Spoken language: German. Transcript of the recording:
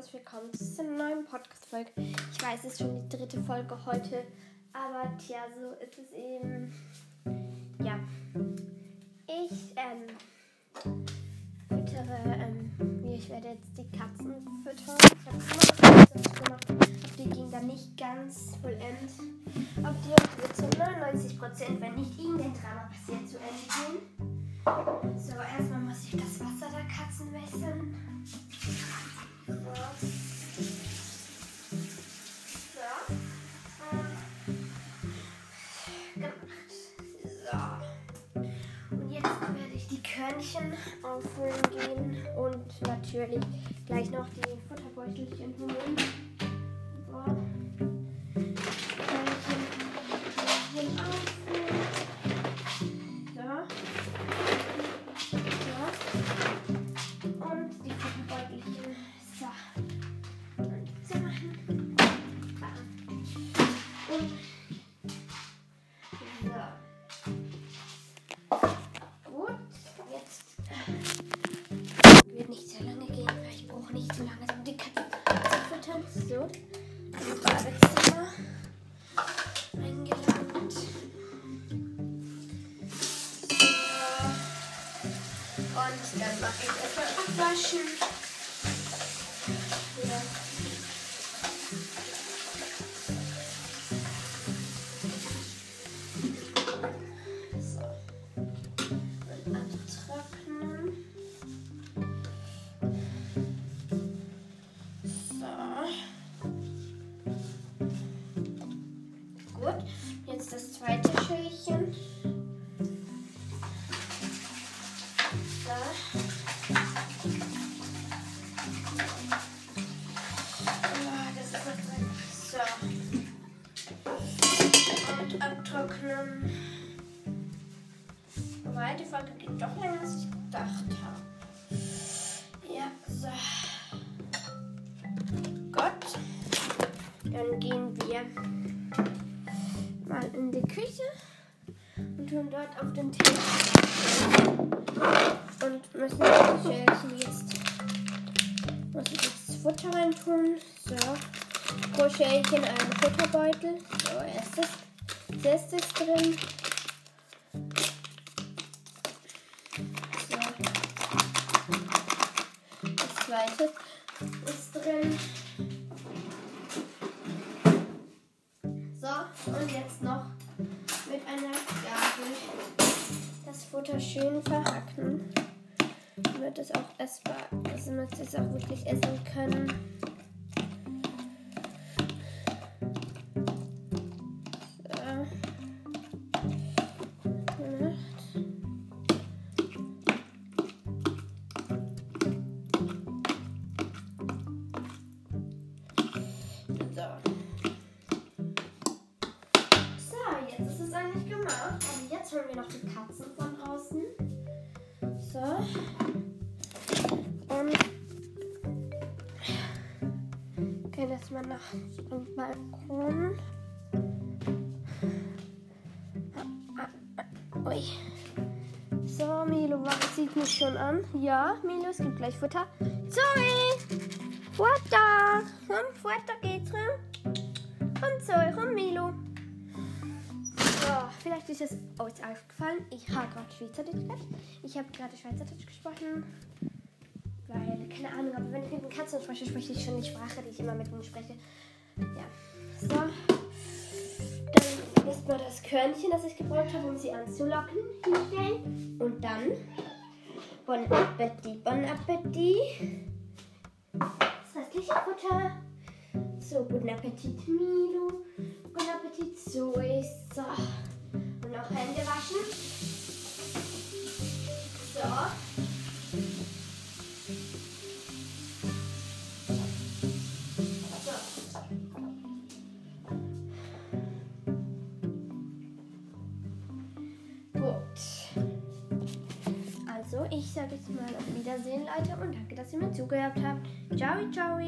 herzlich willkommen zu dieser neuen Podcast-Folge. Ich weiß, es ist schon die dritte Folge heute, aber tja, so ist es eben. Ja, ich ähm, füttere, ähm, ich werde jetzt die Katzen füttern. Ich habe immer das gemacht, aber die ging dann nicht ganz vollend. Auf die wird zu 99 Prozent, wenn nicht irgendein Drama passiert, zu Ende gehen. So, erstmal muss ich das Wasser der Katzen wechseln. Körnchen auffüllen gehen und natürlich gleich noch die Futterbeutelchen holen. So. Und die Futterbeutelchen. So. Im Badezimmer eingelangt. Und dann mache ich erstmal abwaschen. So. Und abtrocknen. Wobei die Folge geht doch länger, als ich gedacht habe. Ja, so. Gut. Dann gehen wir mal in die Küche und tun dort auf den Tisch. Und müssen Schälchen jetzt, muss ich jetzt das Futter rein tun. So. Pro Schälchen einen Futterbeutel. So, erstes. Das erste ist drin. So. Das zweite ist drin. So, und jetzt noch mit einer Gabel das Futter schön verhacken. Damit es auch essbar ist, damit sie es auch wirklich essen können. So. So, jetzt ist es eigentlich gemacht. Aber jetzt holen wir noch die Katzen von draußen. So. Und gehen jetzt mal nach dem Balkon. Ui. So, Milo warte, sieht mich schon an. Ja, Milo, es gibt gleich Futter. Zoe! Futter! Komm, Rum. Komm, Zoe, komm, Milo. So, vielleicht ist es euch aufgefallen. Ich habe gerade Schweizerdeutsch gehabt. Ich habe gerade Schweizerdeutsch gesprochen. Weil, keine Ahnung, aber wenn ich mit den Katzen spreche, spreche ich schon die Sprache, die ich immer mit ihnen spreche. Ja. So. Dann erstmal das Körnchen, das ich gebraucht habe, um sie anzulocken, hinstellen. Und dann Bon Appetit, Bon Appetit. Das restliche Futter. So, guten Appetit, Milo. Guten Appetit, Zoe. So. Und noch Hände waschen. So. Also, ich sage jetzt mal auf Wiedersehen, Leute, und danke, dass ihr mir zugehört habt. Ciao, ciao.